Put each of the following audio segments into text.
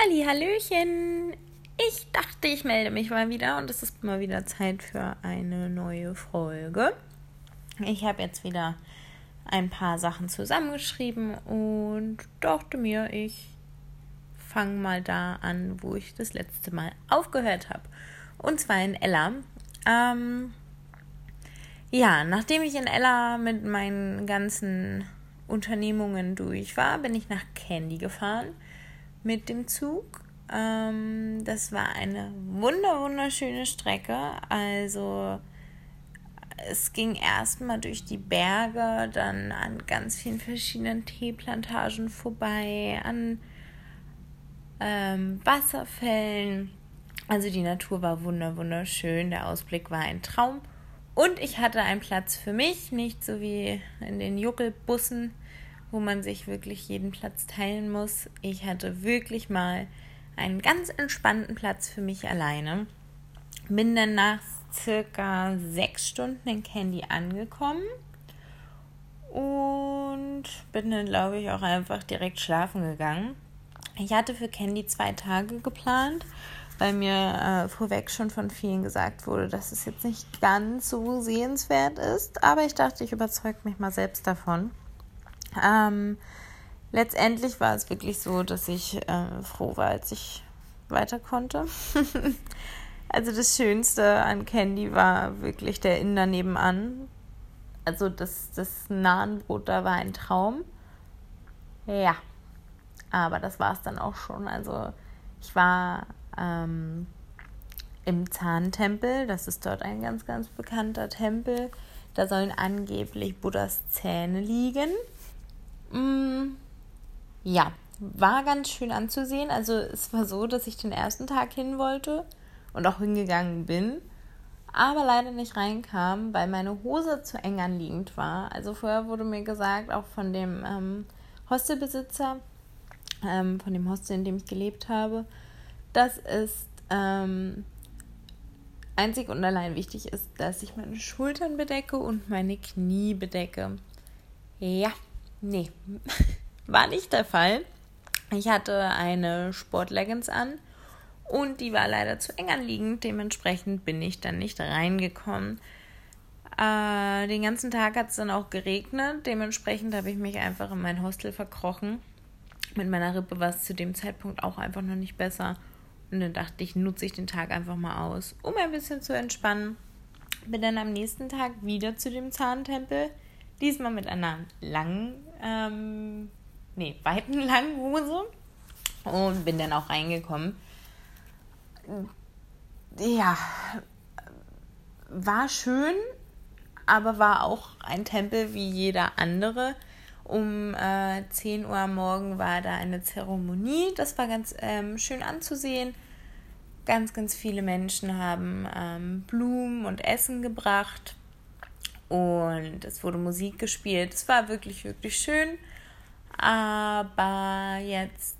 Halli, Hallöchen. Ich dachte, ich melde mich mal wieder und es ist mal wieder Zeit für eine neue Folge. Ich habe jetzt wieder ein paar Sachen zusammengeschrieben und dachte mir, ich fange mal da an, wo ich das letzte Mal aufgehört habe. Und zwar in Ella. Ähm, ja, nachdem ich in Ella mit meinen ganzen Unternehmungen durch war, bin ich nach Candy gefahren mit dem Zug. Ähm, das war eine wunder wunderschöne Strecke. Also es ging erstmal durch die Berge, dann an ganz vielen verschiedenen Teeplantagen vorbei, an ähm, Wasserfällen. Also die Natur war wunder wunderschön, der Ausblick war ein Traum. Und ich hatte einen Platz für mich, nicht so wie in den Juckelbussen, wo man sich wirklich jeden Platz teilen muss. Ich hatte wirklich mal einen ganz entspannten Platz für mich alleine. Bin dann nach circa sechs Stunden in Candy angekommen und bin dann, glaube ich, auch einfach direkt schlafen gegangen. Ich hatte für Candy zwei Tage geplant, weil mir äh, vorweg schon von vielen gesagt wurde, dass es jetzt nicht ganz so sehenswert ist. Aber ich dachte, ich überzeuge mich mal selbst davon. Ähm, letztendlich war es wirklich so, dass ich äh, froh war, als ich weiter konnte. also das Schönste an Candy war wirklich der Inder nebenan. Also das, das Nahenbrot da war ein Traum. Ja, aber das war es dann auch schon. Also ich war ähm, im Zahntempel. Das ist dort ein ganz, ganz bekannter Tempel. Da sollen angeblich Buddhas Zähne liegen. Mm, ja, war ganz schön anzusehen. Also es war so, dass ich den ersten Tag hin wollte und auch hingegangen bin, aber leider nicht reinkam, weil meine Hose zu eng anliegend war. Also vorher wurde mir gesagt, auch von dem ähm, Hostelbesitzer, ähm, von dem Hostel, in dem ich gelebt habe, dass es ähm, einzig und allein wichtig ist, dass ich meine Schultern bedecke und meine Knie bedecke. Ja, Nee, war nicht der Fall. Ich hatte eine Sportleggings an und die war leider zu eng anliegend. Dementsprechend bin ich dann nicht reingekommen. Äh, den ganzen Tag hat es dann auch geregnet. Dementsprechend habe ich mich einfach in mein Hostel verkrochen. Mit meiner Rippe war es zu dem Zeitpunkt auch einfach noch nicht besser. Und dann dachte ich, nutze ich den Tag einfach mal aus, um ein bisschen zu entspannen. Bin dann am nächsten Tag wieder zu dem Zahntempel Diesmal mit einer langen, ähm, nee, weiten langen Hose. Und bin dann auch reingekommen. Ja, war schön, aber war auch ein Tempel wie jeder andere. Um äh, 10 Uhr am Morgen war da eine Zeremonie. Das war ganz ähm, schön anzusehen. Ganz, ganz viele Menschen haben ähm, Blumen und Essen gebracht. Und es wurde Musik gespielt. Es war wirklich, wirklich schön. Aber jetzt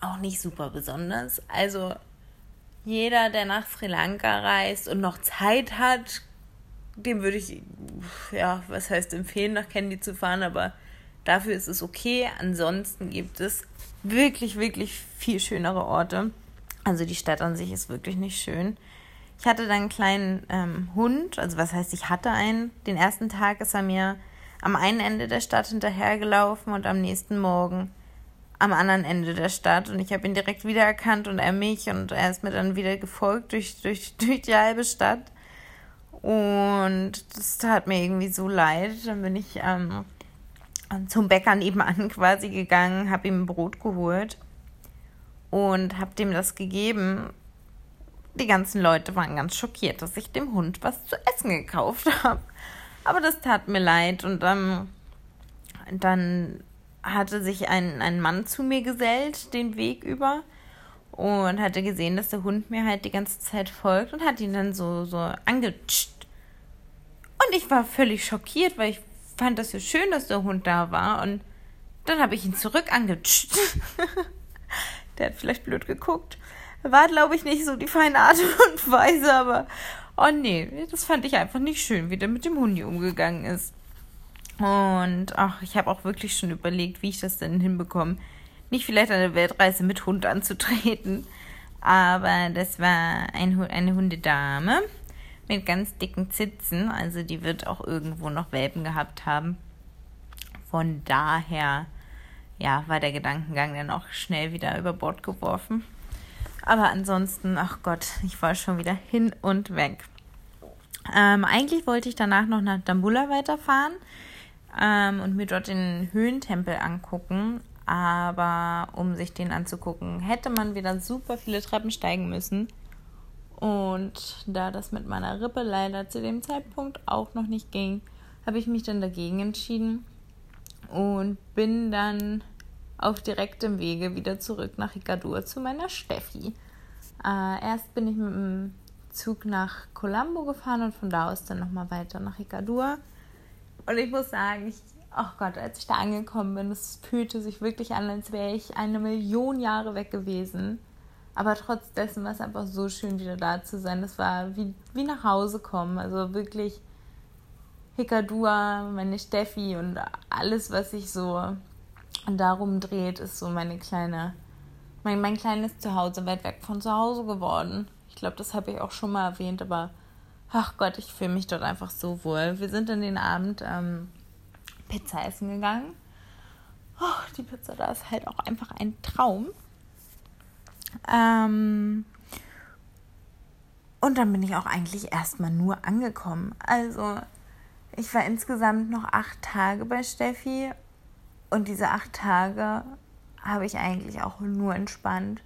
auch nicht super besonders. Also jeder, der nach Sri Lanka reist und noch Zeit hat, dem würde ich, ja, was heißt empfehlen, nach Candy zu fahren, aber dafür ist es okay. Ansonsten gibt es wirklich, wirklich viel schönere Orte. Also die Stadt an sich ist wirklich nicht schön. Ich hatte dann einen kleinen ähm, Hund, also was heißt, ich hatte einen. Den ersten Tag ist er mir am einen Ende der Stadt hinterhergelaufen und am nächsten Morgen am anderen Ende der Stadt. Und ich habe ihn direkt wiedererkannt und er mich und er ist mir dann wieder gefolgt durch, durch, durch die halbe Stadt. Und das tat mir irgendwie so leid. Dann bin ich ähm, zum Bäcker nebenan quasi gegangen, habe ihm Brot geholt und habe dem das gegeben die ganzen Leute waren ganz schockiert, dass ich dem Hund was zu essen gekauft habe. Aber das tat mir leid und ähm, dann hatte sich ein, ein Mann zu mir gesellt, den Weg über und hatte gesehen, dass der Hund mir halt die ganze Zeit folgt und hat ihn dann so, so angetscht. Und ich war völlig schockiert, weil ich fand das ja schön, dass der Hund da war und dann habe ich ihn zurück angetscht. der hat vielleicht blöd geguckt. War, glaube ich, nicht so die feine Art und Weise, aber oh nee, das fand ich einfach nicht schön, wie der mit dem Hundi umgegangen ist. Und ach, ich habe auch wirklich schon überlegt, wie ich das denn hinbekomme, nicht vielleicht eine Weltreise mit Hund anzutreten. Aber das war ein, eine Hundedame mit ganz dicken Zitzen. Also die wird auch irgendwo noch Welpen gehabt haben. Von daher, ja, war der Gedankengang dann auch schnell wieder über Bord geworfen. Aber ansonsten, ach Gott, ich war schon wieder hin und weg. Ähm, eigentlich wollte ich danach noch nach Dambula weiterfahren ähm, und mir dort den Höhentempel angucken. Aber um sich den anzugucken, hätte man wieder super viele Treppen steigen müssen. Und da das mit meiner Rippe leider zu dem Zeitpunkt auch noch nicht ging, habe ich mich dann dagegen entschieden und bin dann auf direktem Wege wieder zurück nach Ikadur zu meiner Steffi. Äh, erst bin ich mit dem Zug nach Colombo gefahren und von da aus dann nochmal weiter nach Ikadur. Und ich muss sagen, ich, oh Gott, als ich da angekommen bin, es fühlte sich wirklich an, als wäre ich eine Million Jahre weg gewesen. Aber trotz dessen war es einfach so schön, wieder da zu sein. Das war wie, wie nach Hause kommen. Also wirklich Hikadua, meine Steffi und alles, was sich so darum dreht, ist so meine kleine, mein, mein kleines Zuhause, weit weg von zu Hause geworden. Ich glaube, das habe ich auch schon mal erwähnt, aber ach Gott, ich fühle mich dort einfach so wohl. Wir sind in den Abend ähm, Pizza essen gegangen. Oh, die Pizza da ist halt auch einfach ein Traum. Ähm, und dann bin ich auch eigentlich erstmal nur angekommen. Also, ich war insgesamt noch acht Tage bei Steffi und diese acht Tage habe ich eigentlich auch nur entspannt.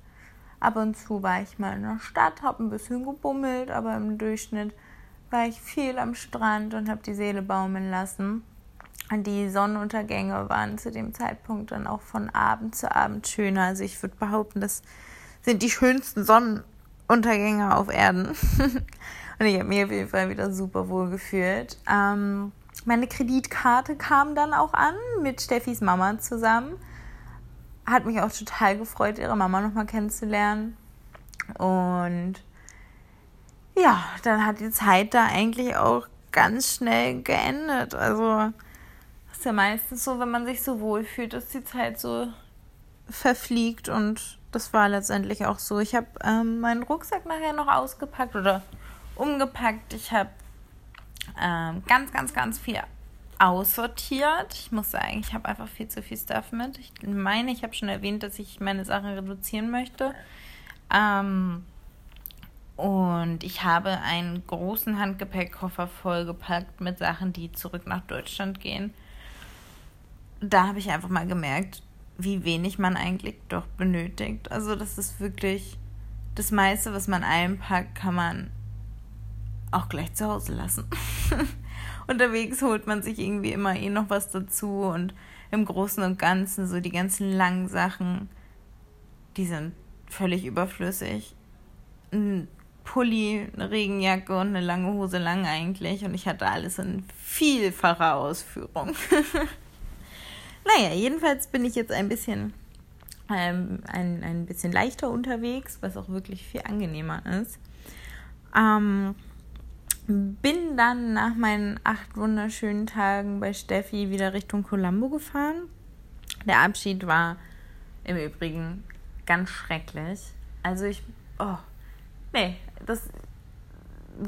Ab und zu war ich mal in der Stadt, habe ein bisschen gebummelt, aber im Durchschnitt war ich viel am Strand und habe die Seele baumeln lassen. Und die Sonnenuntergänge waren zu dem Zeitpunkt dann auch von Abend zu Abend schöner. Also ich würde behaupten, das sind die schönsten Sonnenuntergänge auf Erden. und ich habe mich auf jeden Fall wieder super wohl gefühlt. Ähm, meine Kreditkarte kam dann auch an mit Steffis Mama zusammen hat mich auch total gefreut, ihre Mama nochmal kennenzulernen. Und ja, dann hat die Zeit da eigentlich auch ganz schnell geendet. Also ist ja meistens so, wenn man sich so wohl fühlt, dass die Zeit so verfliegt und das war letztendlich auch so. Ich habe ähm, meinen Rucksack nachher noch ausgepackt oder umgepackt. Ich habe ähm, ganz, ganz, ganz viel aussortiert. Ich muss sagen, ich habe einfach viel zu viel Stuff mit. Ich meine, ich habe schon erwähnt, dass ich meine Sachen reduzieren möchte. Ähm, und ich habe einen großen Handgepäckkoffer vollgepackt mit Sachen, die zurück nach Deutschland gehen. Da habe ich einfach mal gemerkt, wie wenig man eigentlich doch benötigt. Also das ist wirklich das meiste, was man einpackt, kann man auch gleich zu Hause lassen. unterwegs holt man sich irgendwie immer eh noch was dazu und im Großen und Ganzen so die ganzen langen Sachen, die sind völlig überflüssig. Ein Pulli, eine Regenjacke und eine lange Hose lang eigentlich und ich hatte alles in vielfacher Ausführung. naja, jedenfalls bin ich jetzt ein bisschen ähm, ein, ein bisschen leichter unterwegs, was auch wirklich viel angenehmer ist. Ähm, bin dann nach meinen acht wunderschönen Tagen bei Steffi wieder Richtung Colombo gefahren. Der Abschied war im Übrigen ganz schrecklich. Also ich, oh, nee, das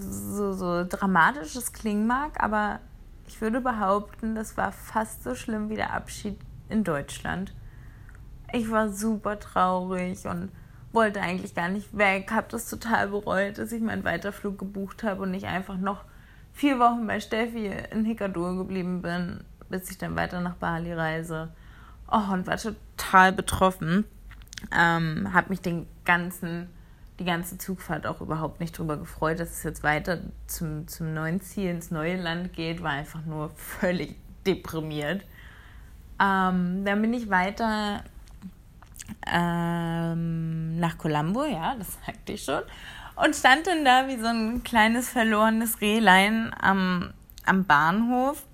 so, so dramatisch es klingen mag, aber ich würde behaupten, das war fast so schlimm wie der Abschied in Deutschland. Ich war super traurig und wollte eigentlich gar nicht weg, habe das total bereut, dass ich meinen Weiterflug gebucht habe und nicht einfach noch vier Wochen bei Steffi in Hikadur geblieben bin, bis ich dann weiter nach Bali reise. Oh, und war total betroffen. Ähm, habe mich den ganzen, die ganze Zugfahrt auch überhaupt nicht drüber gefreut, dass es jetzt weiter zum, zum neuen Ziel ins neue Land geht, war einfach nur völlig deprimiert. Ähm, dann bin ich weiter ähm, nach Colombo, ja, das sagte ich schon. Und stand dann da wie so ein kleines verlorenes Rehlein am, am Bahnhof.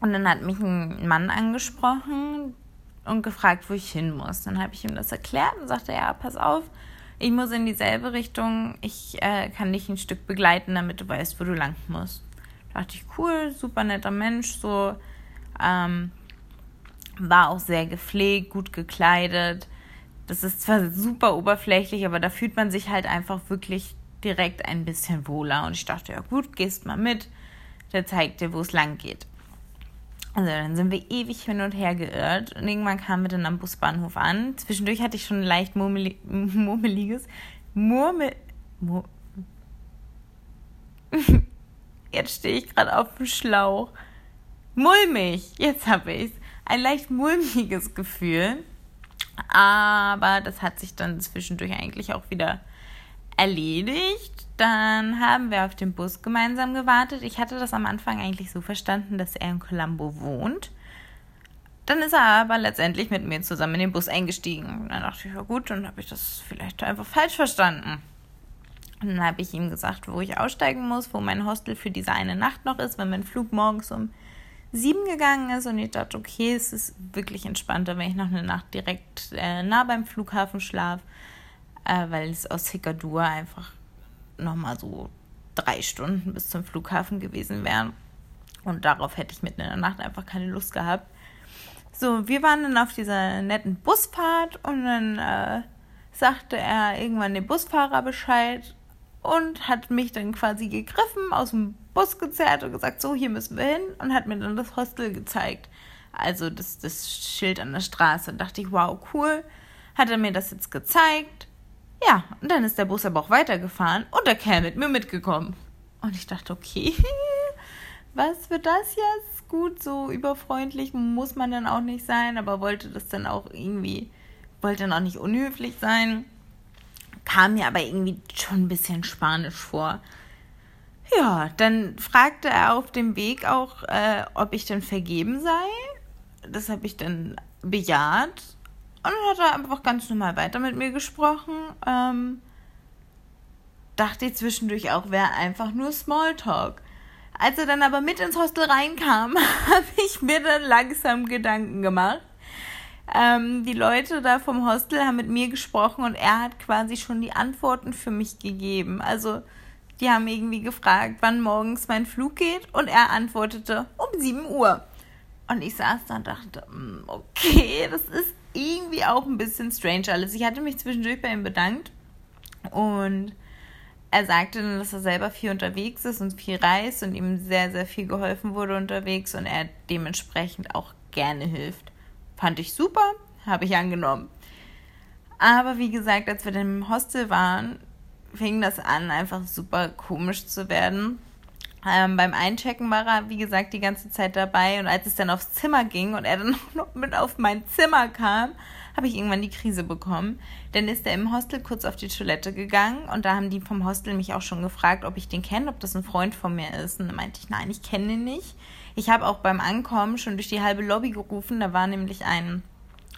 Und dann hat mich ein Mann angesprochen und gefragt, wo ich hin muss. Dann habe ich ihm das erklärt und sagte, ja, pass auf, ich muss in dieselbe Richtung, ich äh, kann dich ein Stück begleiten, damit du weißt, wo du lang musst. Da dachte ich, cool, super netter Mensch, so. Ähm, war auch sehr gepflegt, gut gekleidet. Das ist zwar super oberflächlich, aber da fühlt man sich halt einfach wirklich direkt ein bisschen wohler. Und ich dachte, ja gut, gehst mal mit, der zeigt dir, wo es lang geht. Also dann sind wir ewig hin und her geirrt und irgendwann kamen wir dann am Busbahnhof an. Zwischendurch hatte ich schon ein leicht murmeli murmeliges Murmel... Mur Jetzt stehe ich gerade auf dem Schlauch. Mulmig, jetzt habe ich's. Ein leicht mulmiges Gefühl. Aber das hat sich dann zwischendurch eigentlich auch wieder erledigt. Dann haben wir auf dem Bus gemeinsam gewartet. Ich hatte das am Anfang eigentlich so verstanden, dass er in Colombo wohnt. Dann ist er aber letztendlich mit mir zusammen in den Bus eingestiegen. Dann dachte ich, ja gut, dann habe ich das vielleicht einfach falsch verstanden. Und dann habe ich ihm gesagt, wo ich aussteigen muss, wo mein Hostel für diese eine Nacht noch ist, wenn mein Flug morgens um sieben gegangen ist. Und ich dachte, okay, es ist wirklich entspannter, wenn ich noch eine Nacht direkt äh, nah beim Flughafen schlafe äh, weil es aus Hikadur einfach nochmal so drei Stunden bis zum Flughafen gewesen wären. Und darauf hätte ich mitten in der Nacht einfach keine Lust gehabt. So, wir waren dann auf dieser netten Busfahrt und dann äh, sagte er irgendwann dem Busfahrer Bescheid und hat mich dann quasi gegriffen, aus dem Bus gezerrt und gesagt, so, hier müssen wir hin und hat mir dann das Hostel gezeigt. Also das, das Schild an der Straße. Und dachte ich, wow, cool. Hat er mir das jetzt gezeigt. Ja, und dann ist der Bus aber auch weitergefahren und der Kerl mit mir mitgekommen. Und ich dachte, okay, was wird das jetzt? Gut, so überfreundlich muss man dann auch nicht sein, aber wollte das dann auch irgendwie, wollte dann auch nicht unhöflich sein. Kam mir aber irgendwie schon ein bisschen spanisch vor. Ja, dann fragte er auf dem Weg auch, äh, ob ich denn vergeben sei. Das habe ich dann bejaht und dann hat er einfach ganz normal weiter mit mir gesprochen. Ähm, dachte ich zwischendurch auch, wäre einfach nur Smalltalk. Als er dann aber mit ins Hostel reinkam, habe ich mir dann langsam Gedanken gemacht. Ähm, die Leute da vom Hostel haben mit mir gesprochen und er hat quasi schon die Antworten für mich gegeben. Also die haben irgendwie gefragt, wann morgens mein Flug geht und er antwortete um 7 Uhr. Und ich saß da und dachte, hm, okay, das ist irgendwie auch ein bisschen strange alles. Ich hatte mich zwischendurch bei ihm bedankt und er sagte dann, dass er selber viel unterwegs ist und viel reist und ihm sehr, sehr viel geholfen wurde unterwegs und er dementsprechend auch gerne hilft. Fand ich super, habe ich angenommen. Aber wie gesagt, als wir im Hostel waren, fing das an, einfach super komisch zu werden. Ähm, beim Einchecken war er, wie gesagt, die ganze Zeit dabei. Und als es dann aufs Zimmer ging und er dann noch mit auf mein Zimmer kam, habe ich irgendwann die Krise bekommen. Dann ist er im Hostel kurz auf die Toilette gegangen und da haben die vom Hostel mich auch schon gefragt, ob ich den kenne, ob das ein Freund von mir ist. Und dann meinte ich, nein, ich kenne ihn nicht. Ich habe auch beim Ankommen schon durch die halbe Lobby gerufen. Da war nämlich ein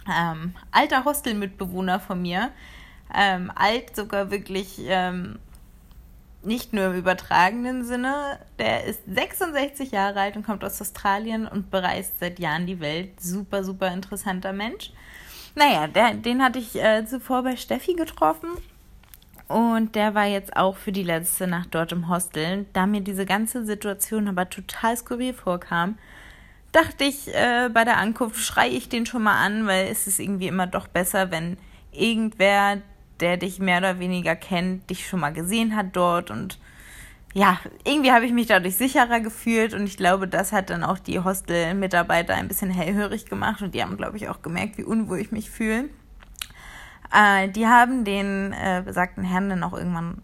ähm, alter Hostelmitbewohner von mir. Ähm, alt sogar wirklich ähm, nicht nur im übertragenen Sinne. Der ist 66 Jahre alt und kommt aus Australien und bereist seit Jahren die Welt. Super, super interessanter Mensch. Naja, der, den hatte ich äh, zuvor bei Steffi getroffen. Und der war jetzt auch für die letzte Nacht dort im Hostel. Da mir diese ganze Situation aber total skurril vorkam, dachte ich äh, bei der Ankunft, schreie ich den schon mal an, weil es ist irgendwie immer doch besser, wenn irgendwer, der dich mehr oder weniger kennt, dich schon mal gesehen hat dort und ja, irgendwie habe ich mich dadurch sicherer gefühlt und ich glaube, das hat dann auch die Hostel-Mitarbeiter ein bisschen hellhörig gemacht und die haben, glaube ich, auch gemerkt, wie unwohl ich mich fühle. Äh, die haben den äh, besagten Herrn dann auch irgendwann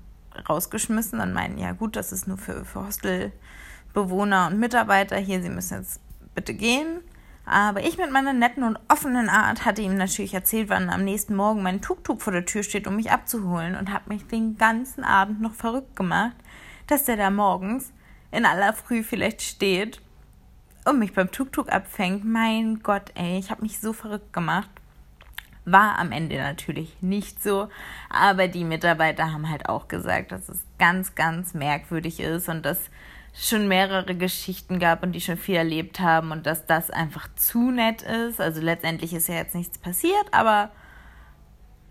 rausgeschmissen und meinen, ja gut, das ist nur für, für Hostelbewohner und Mitarbeiter hier, sie müssen jetzt bitte gehen. Aber ich mit meiner netten und offenen Art hatte ihm natürlich erzählt, wann am nächsten Morgen mein Tuk-Tuk vor der Tür steht, um mich abzuholen und habe mich den ganzen Abend noch verrückt gemacht, dass der da morgens in aller Früh vielleicht steht und mich beim Tuk-Tuk abfängt. Mein Gott, ey, ich habe mich so verrückt gemacht. War am Ende natürlich nicht so, aber die Mitarbeiter haben halt auch gesagt, dass es ganz, ganz merkwürdig ist und dass schon mehrere Geschichten gab und die schon viel erlebt haben und dass das einfach zu nett ist. Also letztendlich ist ja jetzt nichts passiert, aber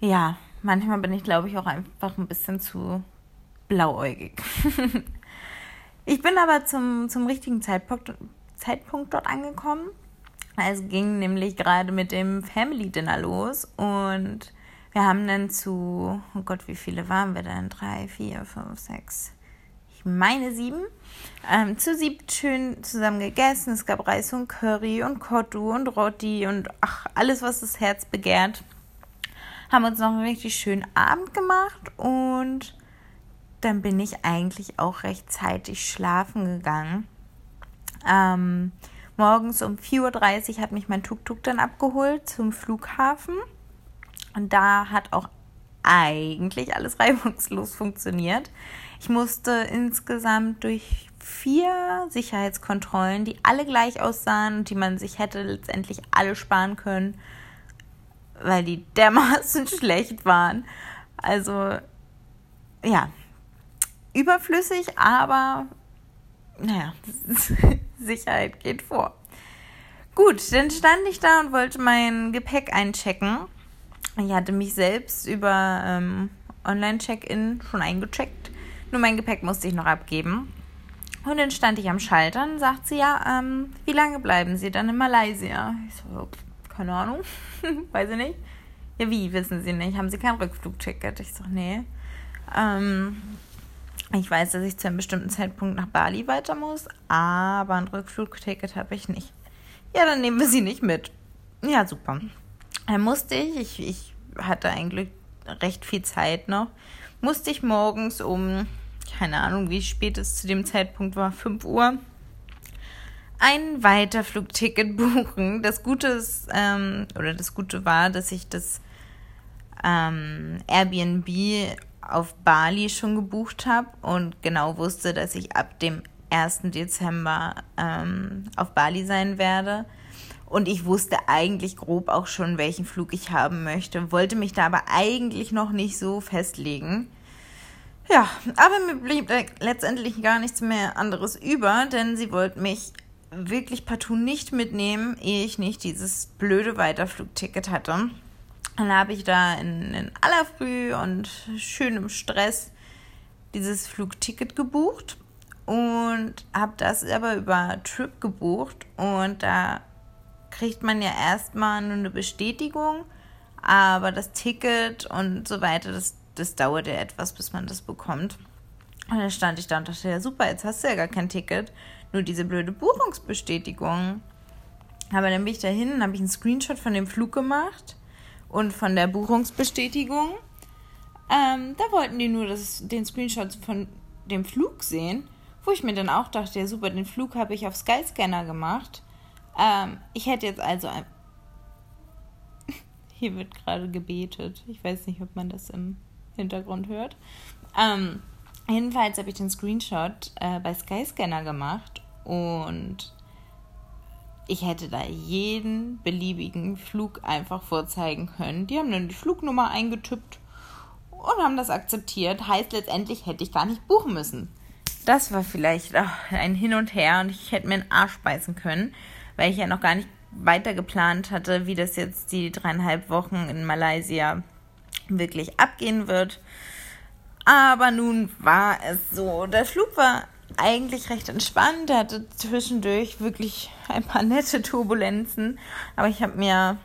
ja, manchmal bin ich, glaube ich, auch einfach ein bisschen zu blauäugig. ich bin aber zum, zum richtigen Zeitpunkt, Zeitpunkt dort angekommen. Es ging nämlich gerade mit dem Family Dinner los und wir haben dann zu, oh Gott, wie viele waren wir denn? Drei, vier, fünf, sechs, ich meine sieben. Ähm, zu siebt schön zusammen gegessen. Es gab Reis und Curry und Kottu und Rotti und ach, alles, was das Herz begehrt. Haben uns noch einen richtig schönen Abend gemacht und dann bin ich eigentlich auch rechtzeitig schlafen gegangen. Ähm, morgens um 4.30 Uhr hat mich mein Tuk-Tuk dann abgeholt zum Flughafen. Und da hat auch eigentlich alles reibungslos funktioniert. Ich musste insgesamt durch vier Sicherheitskontrollen, die alle gleich aussahen und die man sich hätte letztendlich alle sparen können, weil die dermaßen schlecht waren. Also ja, überflüssig, aber naja, Sicherheit geht vor. Gut, dann stand ich da und wollte mein Gepäck einchecken. Ich hatte mich selbst über ähm, Online-Check-In schon eingecheckt. Nur mein Gepäck musste ich noch abgeben. Und dann stand ich am Schalter und sagt sie, ja, ähm, wie lange bleiben Sie dann in Malaysia? Ich so, keine Ahnung, weiß ich nicht. Ja, wie, wissen Sie nicht? Haben Sie kein Rückflugticket? Ich so, nee. Ähm, ich weiß, dass ich zu einem bestimmten Zeitpunkt nach Bali weiter muss, aber ein Rückflugticket habe ich nicht. Ja, dann nehmen wir sie nicht mit. Ja, super. Dann musste ich, ich, ich hatte eigentlich recht viel Zeit noch, musste ich morgens um, keine Ahnung, wie spät es zu dem Zeitpunkt war, 5 Uhr, ein Weiterflugticket buchen. Das Gute ist, ähm, oder das Gute war, dass ich das ähm, Airbnb auf Bali schon gebucht habe und genau wusste, dass ich ab dem 1. Dezember ähm, auf Bali sein werde. Und ich wusste eigentlich grob auch schon, welchen Flug ich haben möchte, wollte mich da aber eigentlich noch nicht so festlegen. Ja, aber mir blieb letztendlich gar nichts mehr anderes über, denn sie wollten mich wirklich partout nicht mitnehmen, ehe ich nicht dieses blöde Weiterflugticket hatte. Dann habe ich da in, in aller Früh und schönem Stress dieses Flugticket gebucht und habe das aber über Trip gebucht und da kriegt man ja erstmal nur eine Bestätigung, aber das Ticket und so weiter, das, das dauert ja etwas, bis man das bekommt. Und dann stand ich da und dachte, ja super, jetzt hast du ja gar kein Ticket, nur diese blöde Buchungsbestätigung. Aber dann bin ich dahin und habe ich einen Screenshot von dem Flug gemacht und von der Buchungsbestätigung. Ähm, da wollten die nur das, den Screenshot von dem Flug sehen, wo ich mir dann auch dachte, ja super, den Flug habe ich auf Skyscanner gemacht. Ähm, ich hätte jetzt also ein... Hier wird gerade gebetet. Ich weiß nicht, ob man das im Hintergrund hört. Ähm, jedenfalls habe ich den Screenshot äh, bei Skyscanner gemacht und ich hätte da jeden beliebigen Flug einfach vorzeigen können. Die haben dann die Flugnummer eingetippt und haben das akzeptiert. Heißt, letztendlich hätte ich gar nicht buchen müssen. Das war vielleicht ein Hin und Her und ich hätte mir einen Arsch beißen können, weil ich ja noch gar nicht weiter geplant hatte, wie das jetzt die dreieinhalb Wochen in Malaysia wirklich abgehen wird. Aber nun war es so. Der Flug war eigentlich recht entspannt. Er hatte zwischendurch wirklich ein paar nette Turbulenzen. Aber ich habe mir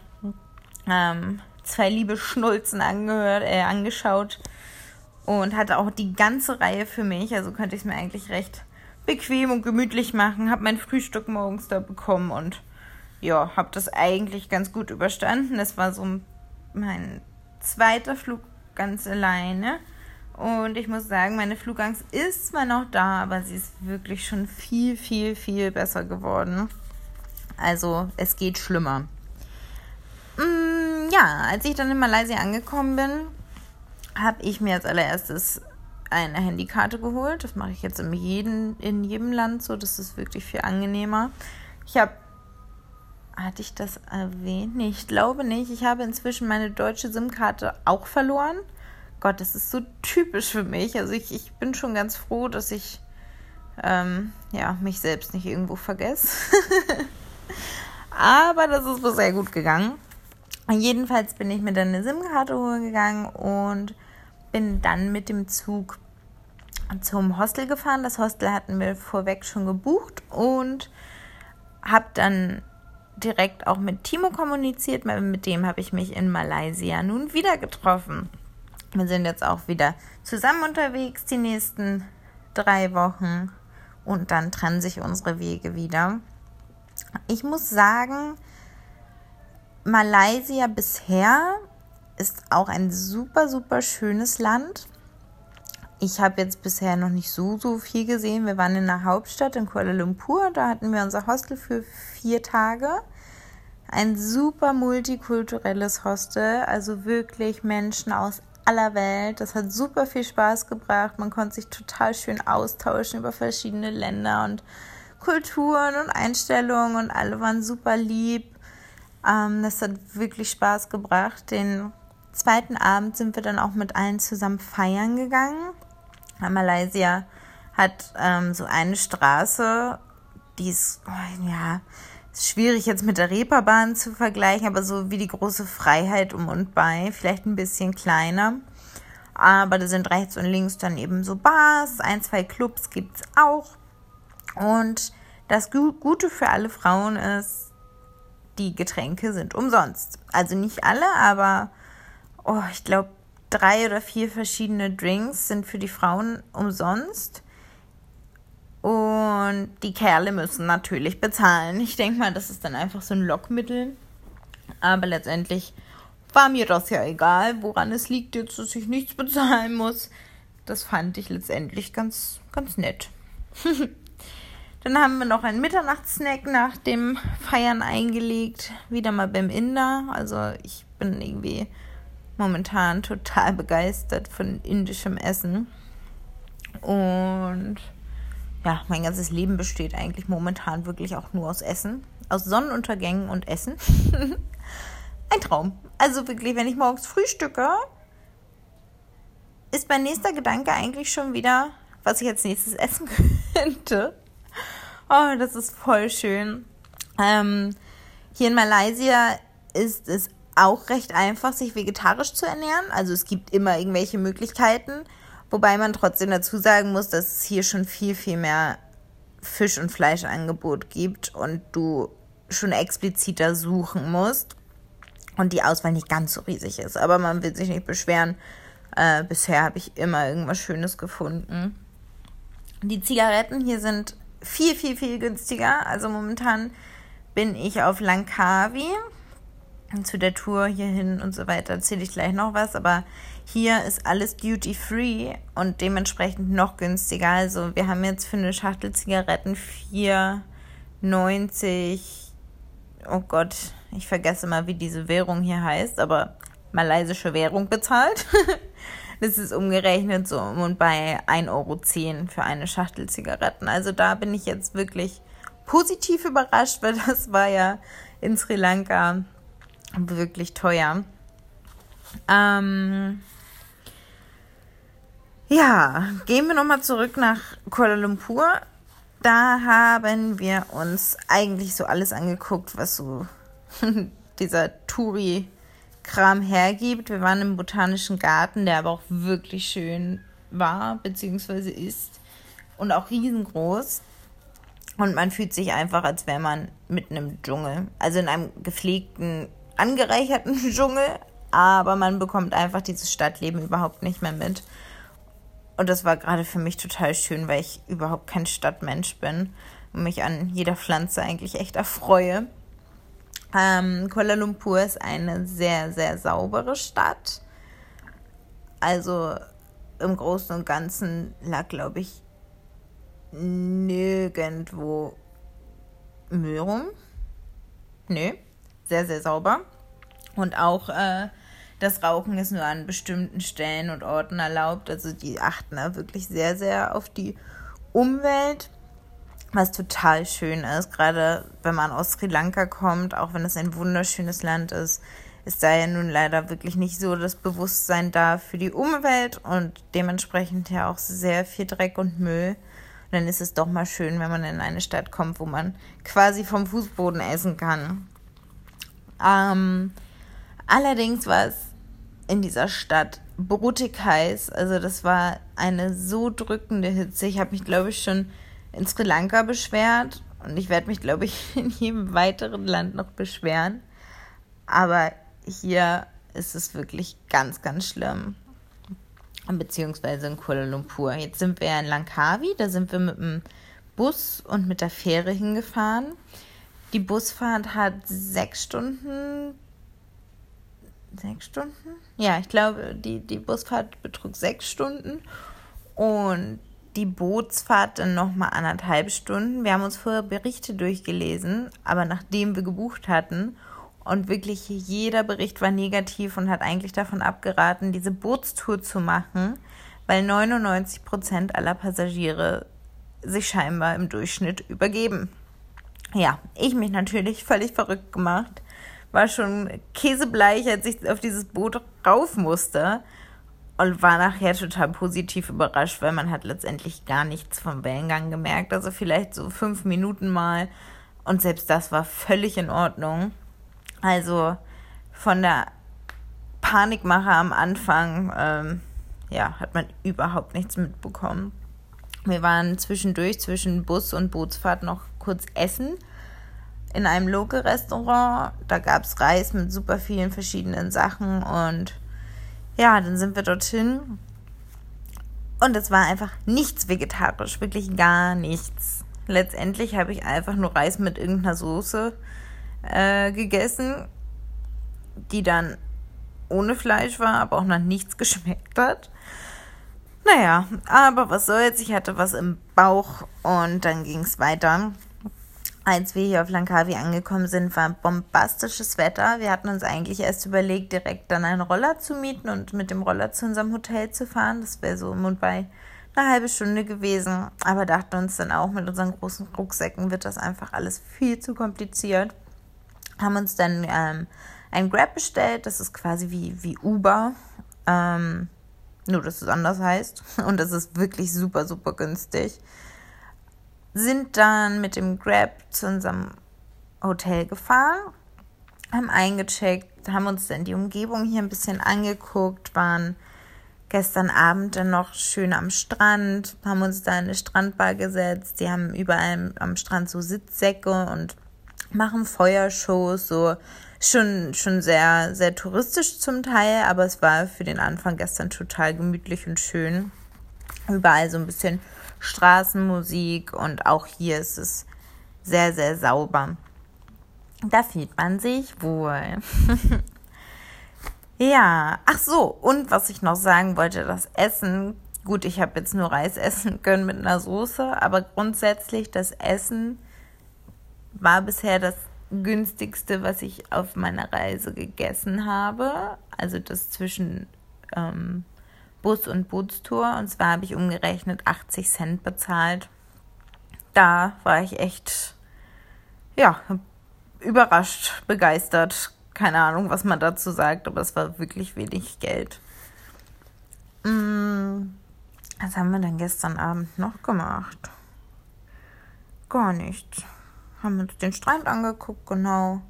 ähm, zwei liebe Schnulzen angehört, äh, angeschaut und hatte auch die ganze Reihe für mich. Also könnte ich es mir eigentlich recht bequem und gemütlich machen. Habe mein Frühstück morgens da bekommen und ja, habe das eigentlich ganz gut überstanden. Das war so mein zweiter Flug ganz alleine. Und ich muss sagen, meine Flugangst ist zwar noch da, aber sie ist wirklich schon viel, viel, viel besser geworden. Also es geht schlimmer. Mm, ja, als ich dann in Malaysia angekommen bin, habe ich mir als allererstes eine Handykarte geholt. Das mache ich jetzt in jedem, in jedem Land so. Das ist wirklich viel angenehmer. Ich habe hatte ich das erwähnt? Nee, ich glaube nicht. Ich habe inzwischen meine deutsche SIM-Karte auch verloren. Gott, das ist so typisch für mich. Also ich, ich bin schon ganz froh, dass ich ähm, ja, mich selbst nicht irgendwo vergesse. Aber das ist sehr gut gegangen. Jedenfalls bin ich mir dann eine SIM-Karte holen gegangen und bin dann mit dem Zug zum Hostel gefahren. Das Hostel hatten wir vorweg schon gebucht und habe dann direkt auch mit Timo kommuniziert, mit dem habe ich mich in Malaysia nun wieder getroffen. Wir sind jetzt auch wieder zusammen unterwegs die nächsten drei Wochen und dann trennen sich unsere Wege wieder. Ich muss sagen, Malaysia bisher ist auch ein super, super schönes Land. Ich habe jetzt bisher noch nicht so, so viel gesehen. Wir waren in der Hauptstadt in Kuala Lumpur. Da hatten wir unser Hostel für vier Tage. Ein super multikulturelles Hostel, also wirklich Menschen aus aller Welt. Das hat super viel Spaß gebracht. Man konnte sich total schön austauschen über verschiedene Länder und Kulturen und Einstellungen und alle waren super lieb. Ähm, das hat wirklich Spaß gebracht. Den zweiten Abend sind wir dann auch mit allen zusammen feiern gegangen. Malaysia hat ähm, so eine Straße, die ist, oh, ja, schwierig jetzt mit der Reeperbahn zu vergleichen, aber so wie die große Freiheit um und bei, vielleicht ein bisschen kleiner. Aber da sind rechts und links dann eben so Bars, ein, zwei Clubs gibt es auch. Und das Gute für alle Frauen ist, die Getränke sind umsonst. Also nicht alle, aber oh, ich glaube, drei oder vier verschiedene Drinks sind für die Frauen umsonst. Und die Kerle müssen natürlich bezahlen. Ich denke mal, das ist dann einfach so ein Lockmittel. Aber letztendlich war mir das ja egal, woran es liegt jetzt, dass ich nichts bezahlen muss. Das fand ich letztendlich ganz, ganz nett. Dann haben wir noch einen Mitternachtssnack nach dem Feiern eingelegt. Wieder mal beim Inder. Also ich bin irgendwie momentan total begeistert von indischem Essen. Und ja, mein ganzes Leben besteht eigentlich momentan wirklich auch nur aus Essen. Aus Sonnenuntergängen und Essen. Ein Traum. Also wirklich, wenn ich morgens frühstücke, ist mein nächster Gedanke eigentlich schon wieder, was ich als nächstes essen könnte. Oh, das ist voll schön. Ähm, hier in Malaysia ist es auch recht einfach, sich vegetarisch zu ernähren. Also es gibt immer irgendwelche Möglichkeiten, wobei man trotzdem dazu sagen muss, dass es hier schon viel, viel mehr Fisch- und Fleischangebot gibt und du schon expliziter suchen musst und die Auswahl nicht ganz so riesig ist. Aber man will sich nicht beschweren. Äh, bisher habe ich immer irgendwas Schönes gefunden. Die Zigaretten hier sind viel, viel, viel günstiger. Also momentan bin ich auf Langkawi zu der Tour hierhin und so weiter erzähle ich gleich noch was, aber hier ist alles duty free und dementsprechend noch günstiger. Also wir haben jetzt für eine Schachtel Zigaretten 4,90. Oh Gott, ich vergesse mal, wie diese Währung hier heißt, aber malaysische Währung bezahlt. das ist umgerechnet so und bei 1,10 Euro für eine Schachtel Zigaretten. Also da bin ich jetzt wirklich positiv überrascht, weil das war ja in Sri Lanka wirklich teuer. Ähm, ja, gehen wir nochmal zurück nach Kuala Lumpur. Da haben wir uns eigentlich so alles angeguckt, was so dieser Touri-Kram hergibt. Wir waren im Botanischen Garten, der aber auch wirklich schön war, beziehungsweise ist und auch riesengroß. Und man fühlt sich einfach, als wäre man mitten im Dschungel. Also in einem gepflegten angereicherten Dschungel, aber man bekommt einfach dieses Stadtleben überhaupt nicht mehr mit. Und das war gerade für mich total schön, weil ich überhaupt kein Stadtmensch bin und mich an jeder Pflanze eigentlich echt erfreue. Ähm, Kuala Lumpur ist eine sehr, sehr saubere Stadt. Also im Großen und Ganzen lag, glaube ich, nirgendwo Müll rum. Nö sehr, sehr sauber. Und auch äh, das Rauchen ist nur an bestimmten Stellen und Orten erlaubt. Also die achten da wirklich sehr, sehr auf die Umwelt, was total schön ist. Gerade wenn man aus Sri Lanka kommt, auch wenn es ein wunderschönes Land ist, ist da ja nun leider wirklich nicht so das Bewusstsein da für die Umwelt und dementsprechend ja auch sehr viel Dreck und Müll. Und dann ist es doch mal schön, wenn man in eine Stadt kommt, wo man quasi vom Fußboden essen kann. Ähm, allerdings war es in dieser Stadt brutig heiß. Also das war eine so drückende Hitze. Ich habe mich, glaube ich, schon in Sri Lanka beschwert Und ich werde mich, glaube ich, in jedem weiteren Land noch beschweren. Aber hier ist es wirklich ganz, ganz schlimm. Beziehungsweise in Kuala Lumpur. Jetzt sind wir in Langkawi, da sind wir mit dem Bus und mit der Fähre hingefahren. Die Busfahrt hat sechs Stunden. Sechs Stunden? Ja, ich glaube, die, die Busfahrt betrug sechs Stunden. Und die Bootsfahrt dann nochmal anderthalb Stunden. Wir haben uns vorher Berichte durchgelesen, aber nachdem wir gebucht hatten und wirklich jeder Bericht war negativ und hat eigentlich davon abgeraten, diese Bootstour zu machen, weil 99 Prozent aller Passagiere sich scheinbar im Durchschnitt übergeben. Ja, ich mich natürlich völlig verrückt gemacht, war schon käsebleich, als ich auf dieses Boot rauf musste und war nachher total positiv überrascht, weil man hat letztendlich gar nichts vom Wellengang gemerkt. Also vielleicht so fünf Minuten mal. Und selbst das war völlig in Ordnung. Also von der Panikmache am Anfang, ähm, ja, hat man überhaupt nichts mitbekommen. Wir waren zwischendurch zwischen Bus und Bootsfahrt noch kurz essen in einem Local-Restaurant. Da gab es Reis mit super vielen verschiedenen Sachen und ja, dann sind wir dorthin und es war einfach nichts vegetarisch, wirklich gar nichts. Letztendlich habe ich einfach nur Reis mit irgendeiner Soße äh, gegessen, die dann ohne Fleisch war, aber auch nach nichts geschmeckt hat. Naja, aber was soll's, ich hatte was im Bauch und dann ging es weiter. Als wir hier auf Langkawi angekommen sind, war bombastisches Wetter. Wir hatten uns eigentlich erst überlegt, direkt dann einen Roller zu mieten und mit dem Roller zu unserem Hotel zu fahren. Das wäre so um und bei eine halbe Stunde gewesen. Aber dachten uns dann auch, mit unseren großen Rucksäcken wird das einfach alles viel zu kompliziert. Haben uns dann ähm, ein Grab bestellt. Das ist quasi wie, wie Uber. Ähm, nur, dass es anders heißt. Und das ist wirklich super, super günstig sind dann mit dem Grab zu unserem Hotel gefahren, haben eingecheckt, haben uns dann die Umgebung hier ein bisschen angeguckt, waren gestern Abend dann noch schön am Strand, haben uns da in eine Strandbar gesetzt. Die haben überall am Strand so Sitzsäcke und machen Feuershows, so schon, schon sehr, sehr touristisch zum Teil, aber es war für den Anfang gestern total gemütlich und schön. Überall so ein bisschen Straßenmusik und auch hier ist es sehr, sehr sauber. Da fühlt man sich wohl. ja, ach so, und was ich noch sagen wollte, das Essen. Gut, ich habe jetzt nur Reis essen können mit einer Soße, aber grundsätzlich das Essen war bisher das günstigste, was ich auf meiner Reise gegessen habe. Also das zwischen ähm, Bus- und Bootstour. Und zwar habe ich umgerechnet 80 Cent bezahlt. Da war ich echt, ja, überrascht, begeistert. Keine Ahnung, was man dazu sagt, aber es war wirklich wenig Geld. Hm, was haben wir denn gestern Abend noch gemacht? Gar nichts. Haben uns den Strand angeguckt, genau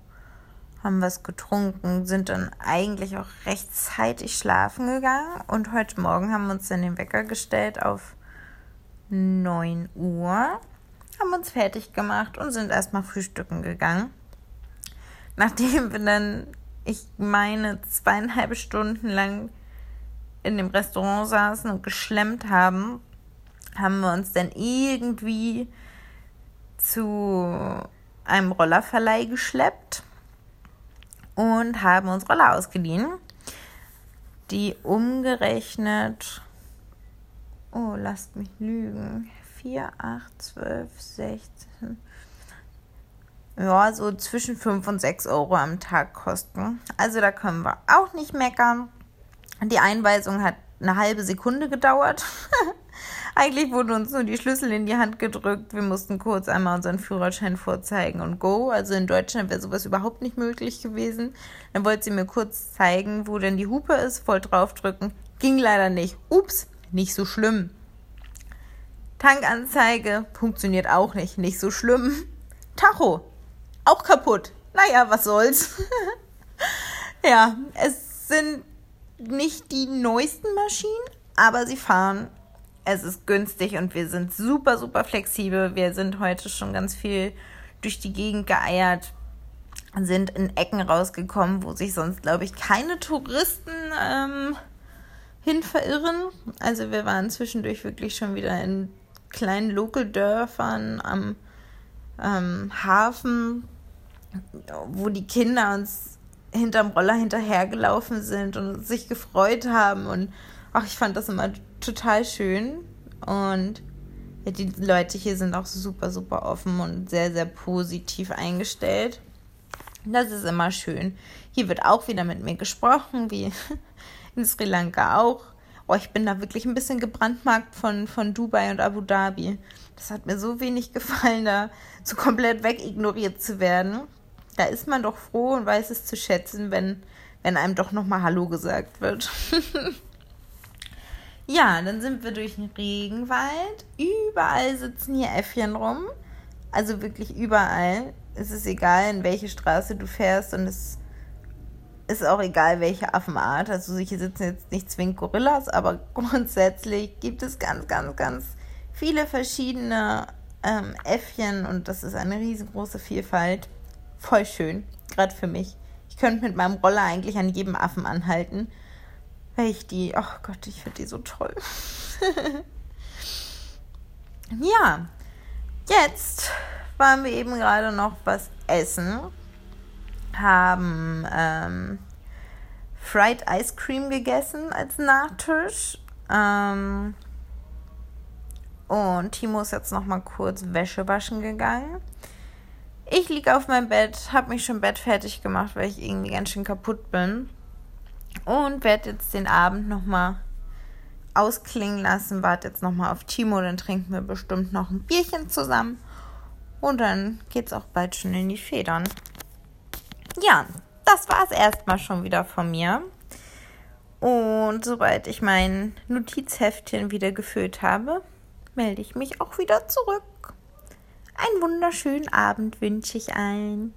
haben was getrunken, sind dann eigentlich auch rechtzeitig schlafen gegangen und heute Morgen haben wir uns dann den Wecker gestellt auf 9 Uhr, haben uns fertig gemacht und sind erstmal frühstücken gegangen. Nachdem wir dann, ich meine, zweieinhalb Stunden lang in dem Restaurant saßen und geschlemmt haben, haben wir uns dann irgendwie zu einem Rollerverleih geschleppt und haben uns Roller ausgeliehen, die umgerechnet, oh, lasst mich lügen, 4, 8, 12, 16, ja, so zwischen 5 und 6 Euro am Tag kosten. Also da können wir auch nicht meckern. Die Einweisung hat eine halbe Sekunde gedauert. Eigentlich wurden uns nur die Schlüssel in die Hand gedrückt. Wir mussten kurz einmal unseren Führerschein vorzeigen und go. Also in Deutschland wäre sowas überhaupt nicht möglich gewesen. Dann wollte sie mir kurz zeigen, wo denn die Hupe ist, voll draufdrücken. Ging leider nicht. Ups, nicht so schlimm. Tankanzeige funktioniert auch nicht. Nicht so schlimm. Tacho, auch kaputt. Naja, was soll's. ja, es sind nicht die neuesten Maschinen, aber sie fahren es ist günstig und wir sind super, super flexibel. Wir sind heute schon ganz viel durch die Gegend geeiert, sind in Ecken rausgekommen, wo sich sonst, glaube ich, keine Touristen ähm, hin verirren. Also wir waren zwischendurch wirklich schon wieder in kleinen Local-Dörfern am ähm, Hafen, wo die Kinder uns hinterm Roller hinterhergelaufen sind und sich gefreut haben. Und ach, ich fand das immer total schön. Und die Leute hier sind auch super, super offen und sehr, sehr positiv eingestellt. Das ist immer schön. Hier wird auch wieder mit mir gesprochen, wie in Sri Lanka auch. Oh, ich bin da wirklich ein bisschen gebrandmarkt von, von Dubai und Abu Dhabi. Das hat mir so wenig gefallen, da so komplett wegignoriert zu werden. Da ist man doch froh und weiß es zu schätzen, wenn, wenn einem doch nochmal Hallo gesagt wird. ja, dann sind wir durch den Regenwald. Überall sitzen hier Äffchen rum. Also wirklich überall. Es ist egal, in welche Straße du fährst und es ist auch egal, welche Affenart. Also hier sitzen jetzt nicht zwingend Gorillas, aber grundsätzlich gibt es ganz, ganz, ganz viele verschiedene ähm, Äffchen und das ist eine riesengroße Vielfalt. Voll schön, gerade für mich. Ich könnte mit meinem Roller eigentlich an jedem Affen anhalten, weil ich die, oh Gott, ich finde die so toll. ja, jetzt waren wir eben gerade noch was essen haben ähm, Fried Ice Cream gegessen als Nachtisch. Ähm, und Timo ist jetzt noch mal kurz Wäsche waschen gegangen. Ich liege auf meinem Bett, habe mich schon Bett fertig gemacht, weil ich irgendwie ganz schön kaputt bin. Und werde jetzt den Abend noch mal ausklingen lassen. Warte jetzt noch mal auf Timo, dann trinken wir bestimmt noch ein Bierchen zusammen. Und dann geht's auch bald schon in die Federn ja, das war es erstmal schon wieder von mir. Und sobald ich mein Notizheftchen wieder gefüllt habe, melde ich mich auch wieder zurück. Einen wunderschönen Abend wünsche ich allen.